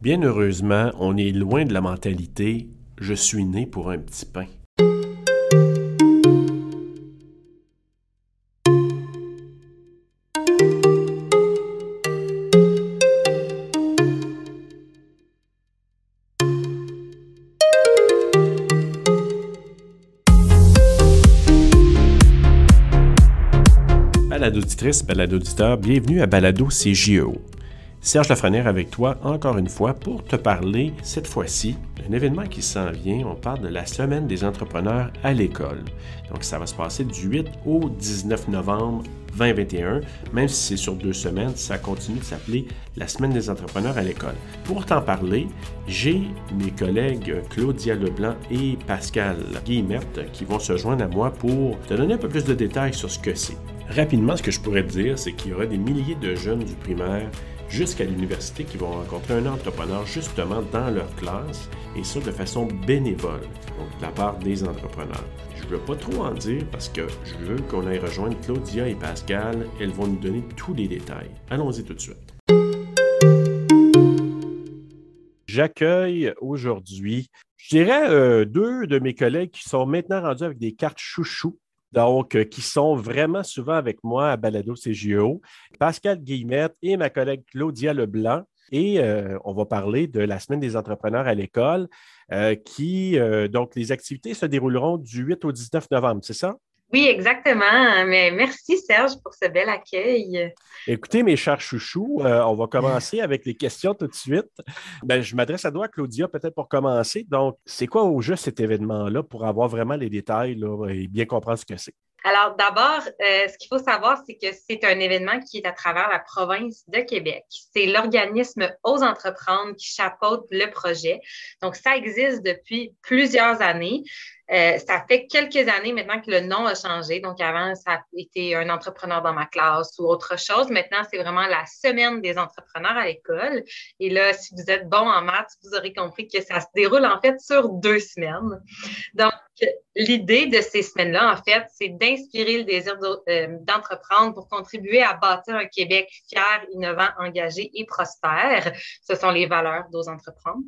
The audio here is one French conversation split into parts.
Bien heureusement, on est loin de la mentalité je suis né pour un petit pain. Balado auditrice, balado auditeur, bienvenue à Balado CJO. Serge Lafrenière avec toi encore une fois pour te parler, cette fois-ci, d'un événement qui s'en vient. On parle de la Semaine des entrepreneurs à l'école. Donc, ça va se passer du 8 au 19 novembre 2021. Même si c'est sur deux semaines, ça continue de s'appeler la Semaine des entrepreneurs à l'école. Pour t'en parler, j'ai mes collègues Claudia Leblanc et Pascal Guillemette qui vont se joindre à moi pour te donner un peu plus de détails sur ce que c'est. Rapidement, ce que je pourrais te dire, c'est qu'il y aura des milliers de jeunes du primaire jusqu'à l'université qui vont rencontrer un entrepreneur justement dans leur classe et ça de façon bénévole, donc de la part des entrepreneurs. Je ne veux pas trop en dire parce que je veux qu'on aille rejoindre Claudia et Pascal. Elles vont nous donner tous les détails. Allons-y tout de suite. J'accueille aujourd'hui, je dirais, euh, deux de mes collègues qui sont maintenant rendus avec des cartes chouchou donc euh, qui sont vraiment souvent avec moi à Balado CGO, Pascal Guillemette et ma collègue Claudia Leblanc. Et euh, on va parler de la semaine des entrepreneurs à l'école, euh, qui, donc, les activités se dérouleront du 8 au 19 novembre, c'est ça? Oui, exactement. Mais merci Serge pour ce bel accueil. Écoutez, mes chers chouchous, euh, on va commencer avec les questions tout de suite. Ben, je m'adresse à toi, Claudia, peut-être pour commencer. Donc, c'est quoi au juste cet événement-là pour avoir vraiment les détails et bien comprendre ce que c'est? Alors, d'abord, euh, ce qu'il faut savoir, c'est que c'est un événement qui est à travers la province de Québec. C'est l'organisme Ose entreprendre qui chapeaute le projet. Donc, ça existe depuis plusieurs années. Euh, ça fait quelques années maintenant que le nom a changé. Donc, avant, ça a été un entrepreneur dans ma classe ou autre chose. Maintenant, c'est vraiment la semaine des entrepreneurs à l'école. Et là, si vous êtes bon en maths, vous aurez compris que ça se déroule en fait sur deux semaines. Donc, l'idée de ces semaines-là, en fait, c'est d'inspirer le désir euh, d'entreprendre pour contribuer à bâtir un Québec fier, innovant, engagé et prospère. Ce sont les valeurs d'Ose entreprendre.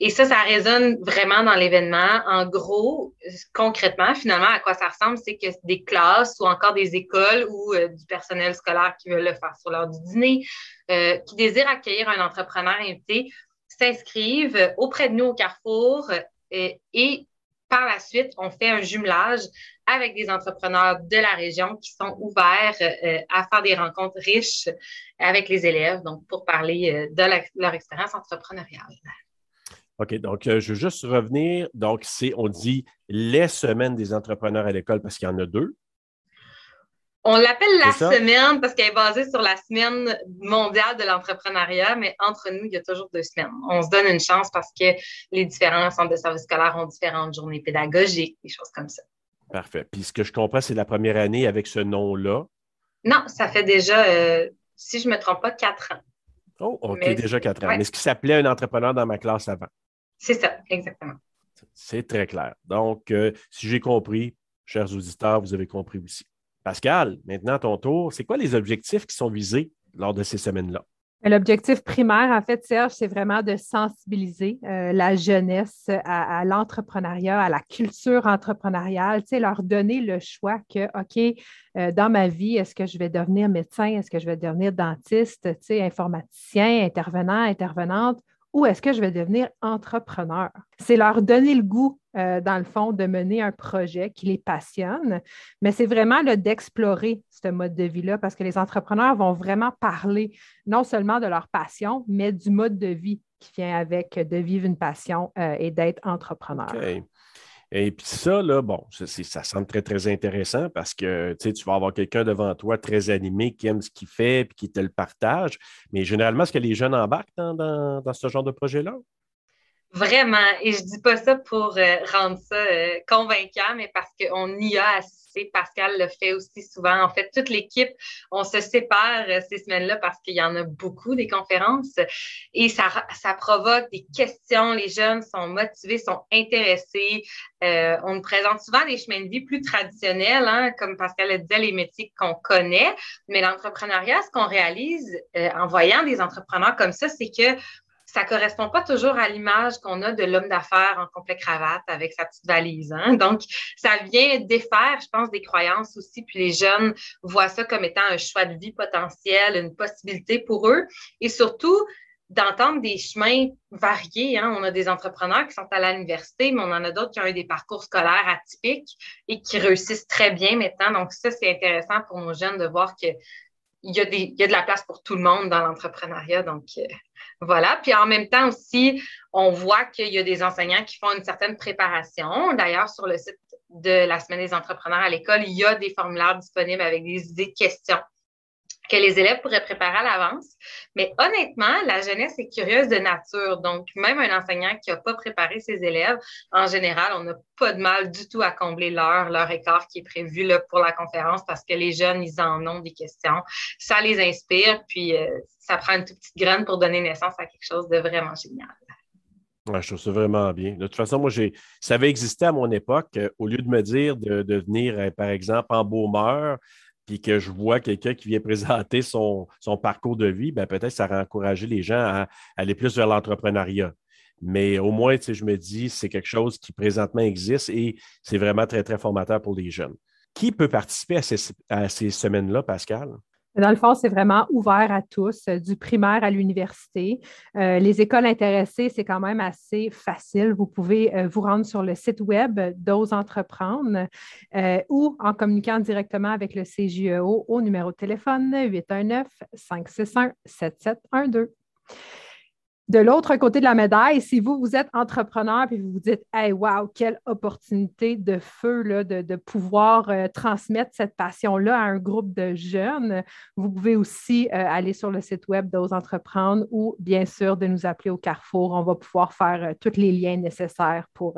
Et ça, ça résonne vraiment dans l'événement. En gros, concrètement, finalement, à quoi ça ressemble, c'est que des classes ou encore des écoles ou euh, du personnel scolaire qui veulent le faire sur l'heure du dîner, euh, qui désirent accueillir un entrepreneur invité, s'inscrivent auprès de nous au Carrefour euh, et par la suite, on fait un jumelage avec des entrepreneurs de la région qui sont ouverts à faire des rencontres riches avec les élèves, donc pour parler de leur expérience entrepreneuriale. OK, donc euh, je veux juste revenir. Donc, c'est, on dit les semaines des entrepreneurs à l'école parce qu'il y en a deux. On l'appelle la semaine parce qu'elle est basée sur la semaine mondiale de l'entrepreneuriat, mais entre nous, il y a toujours deux semaines. On se donne une chance parce que les différents centres de services scolaires ont différentes journées pédagogiques, des choses comme ça. Parfait. Puis ce que je comprends, c'est la première année avec ce nom-là. Non, ça fait déjà, euh, si je ne me trompe pas, quatre ans. Oh, OK, déjà quatre ans. Mais ce qui s'appelait un entrepreneur dans ma classe avant? C'est ça, exactement. C'est très clair. Donc, euh, si j'ai compris, chers auditeurs, vous avez compris aussi. Pascal, maintenant à ton tour, c'est quoi les objectifs qui sont visés lors de ces semaines-là? L'objectif primaire, en fait, Serge, c'est vraiment de sensibiliser euh, la jeunesse à, l'entrepreneuriat, à la culture entrepreneuriale, tu sais, leur donner le choix que, OK, euh, dans ma vie, est-ce que je vais devenir médecin, est-ce que je vais devenir dentiste, tu sais, informaticien, intervenant, intervenante, ou est-ce que je vais devenir entrepreneur? C'est leur donner le goût, euh, dans le fond, de mener un projet qui les passionne, mais c'est vraiment d'explorer ce mode de vie-là parce que les entrepreneurs vont vraiment parler non seulement de leur passion, mais du mode de vie qui vient avec de vivre une passion euh, et d'être entrepreneur. Et puis ça, là, bon, ça, ça semble très, très intéressant parce que tu vas avoir quelqu'un devant toi très animé qui aime ce qu'il fait et qui te le partage. Mais généralement, est-ce que les jeunes embarquent dans, ce genre de projet-là? Vraiment. Et je ne dis pas ça pour euh, rendre ça euh, convaincant, mais parce qu'on y a assez Pascal le fait aussi souvent. En fait, toute l'équipe, on se sépare euh, ces semaines-là parce qu'il y en a beaucoup des conférences et ça, ça provoque des questions. Les jeunes sont motivés, sont intéressés. Euh, on nous présente souvent des chemins de vie plus traditionnels, hein, comme Pascal le disait, les métiers qu'on connaît. Mais l'entrepreneuriat, ce qu'on réalise euh, en voyant des entrepreneurs comme ça, c'est que ça correspond pas toujours à l'image qu'on a de l'homme d'affaires en complet cravate avec sa petite valise. Hein. Donc, ça vient défaire, je pense, des croyances aussi. Puis les jeunes voient ça comme étant un choix de vie potentiel, une possibilité pour eux. Et surtout, d'entendre des chemins variés. Hein. On a des entrepreneurs qui sont à l'université, mais on en a d'autres qui ont eu des parcours scolaires atypiques et qui réussissent très bien maintenant. Donc, ça, c'est intéressant pour nos jeunes de voir qu'il y, a y a de la place pour tout le monde dans l'entrepreneuriat. Donc, euh, voilà. Puis en même temps aussi, on voit qu'il y a des enseignants qui font une certaine préparation. D'ailleurs, sur le site de la Semaine des entrepreneurs à l'école, il y a des formulaires disponibles avec des questions que les élèves pourraient préparer à l'avance. Mais honnêtement, la jeunesse est curieuse de nature. Donc, même un enseignant qui n'a pas préparé ses élèves, en général, on n'a pas de mal du tout à combler l'heure, leur écart qui est prévu pour la conférence parce que les jeunes, ils en ont des questions. Ça les inspire, puis euh, ça prend une toute petite graine pour donner naissance à quelque chose de vraiment génial. je trouve ça vraiment bien. De toute façon, moi, j'ai, ça avait existé à mon époque. Euh, au lieu de me dire de, de venir, euh, par exemple, en Beaumeur, puis que je vois quelqu'un qui vient présenter son, parcours de vie, ben peut-être ça va encourager les gens à, aller plus vers l'entrepreneuriat. Mais au moins, je me dis, c'est quelque chose qui présentement existe et c'est vraiment très, très formateur pour les jeunes. Qui peut participer à ces semaines-là, Pascal? Dans le fond, c'est vraiment ouvert à tous, euh, du primaire à l'université. Euh, les écoles intéressées, c'est quand même assez facile. Vous pouvez euh, vous rendre sur le site web d'Ose Entreprendre ou en communiquant directement avec le CGEO au numéro de téléphone 819-561-7712. De l'autre côté de la médaille, si vous, vous êtes entrepreneur et vous vous dites Hey, wow, quelle opportunité de feu là, de, pouvoir euh, transmettre cette passion-là à un groupe de jeunes, vous pouvez aussi euh, aller sur le site web d'Ose Entreprendre ou bien sûr de nous appeler au Carrefour. On va pouvoir faire euh, tous les liens nécessaires pour,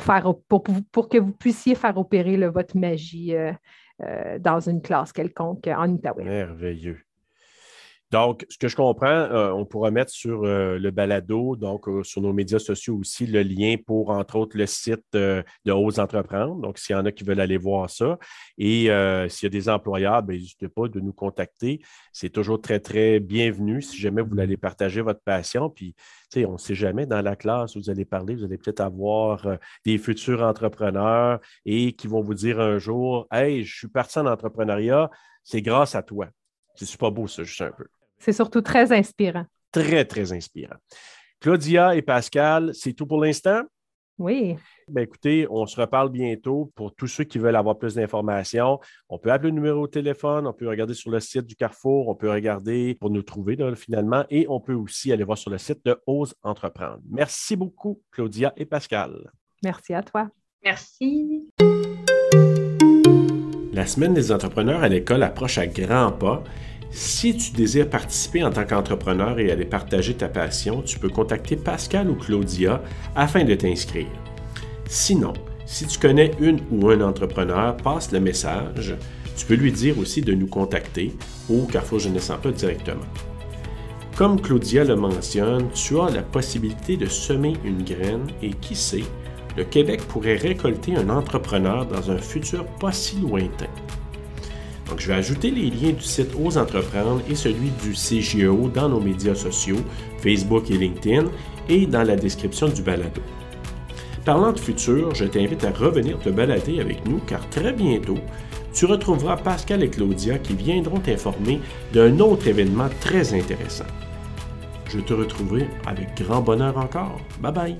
faire, pour, que vous puissiez faire opérer votre magie dans une classe quelconque en Outaouais. Merveilleux. Donc, ce que je comprends, euh, on pourra mettre sur euh, le balado, donc euh, sur nos médias sociaux aussi, le lien pour, entre autres, le site de Hauts Entreprendre. Donc, s'il y en a qui veulent aller voir ça. Et s'il y a des employeurs, ben, n'hésitez pas de nous contacter. C'est toujours très, très bienvenu si jamais vous voulez partager votre passion. Puis, tu sais, on ne sait jamais, dans la classe où vous allez parler, vous allez peut-être avoir des futurs entrepreneurs et qui vont vous dire un jour Hey, je suis parti en entrepreneuriat, c'est grâce à toi. C'est super beau, ça, juste un peu. C'est surtout très inspirant. Très, très inspirant. Claudia et Pascal, c'est tout pour l'instant? Oui. Ben écoutez, on se reparle bientôt pour tous ceux qui veulent avoir plus d'informations. On peut appeler le numéro de téléphone, on peut regarder sur le site du Carrefour, on peut regarder pour nous trouver finalement et on peut aussi aller voir sur le site de Ose Entreprendre. Merci beaucoup, Claudia et Pascal. Merci à toi. Merci. La semaine des entrepreneurs à l'école approche à grands pas si tu désires participer en tant qu'entrepreneur et aller partager ta passion, tu peux contacter Pascal ou Claudia afin de t'inscrire. Sinon, si tu connais une ou un entrepreneur, passe le message. Tu peux lui dire aussi de nous contacter au Carrefour Jeunesse Emploi directement. Comme Claudia le mentionne, tu as la possibilité de semer une graine et qui sait, le Québec pourrait récolter un entrepreneur dans un futur pas si lointain. Donc, je vais ajouter les liens du site Ose Entreprendre et celui du CGEO dans nos médias sociaux, Facebook et LinkedIn, et dans la description du balado. Parlant de futur, je t'invite à revenir te balader avec nous car très bientôt, tu retrouveras Pascal et Claudia qui viendront t'informer d'un autre événement très intéressant. Je te retrouverai avec grand bonheur encore. Bye bye!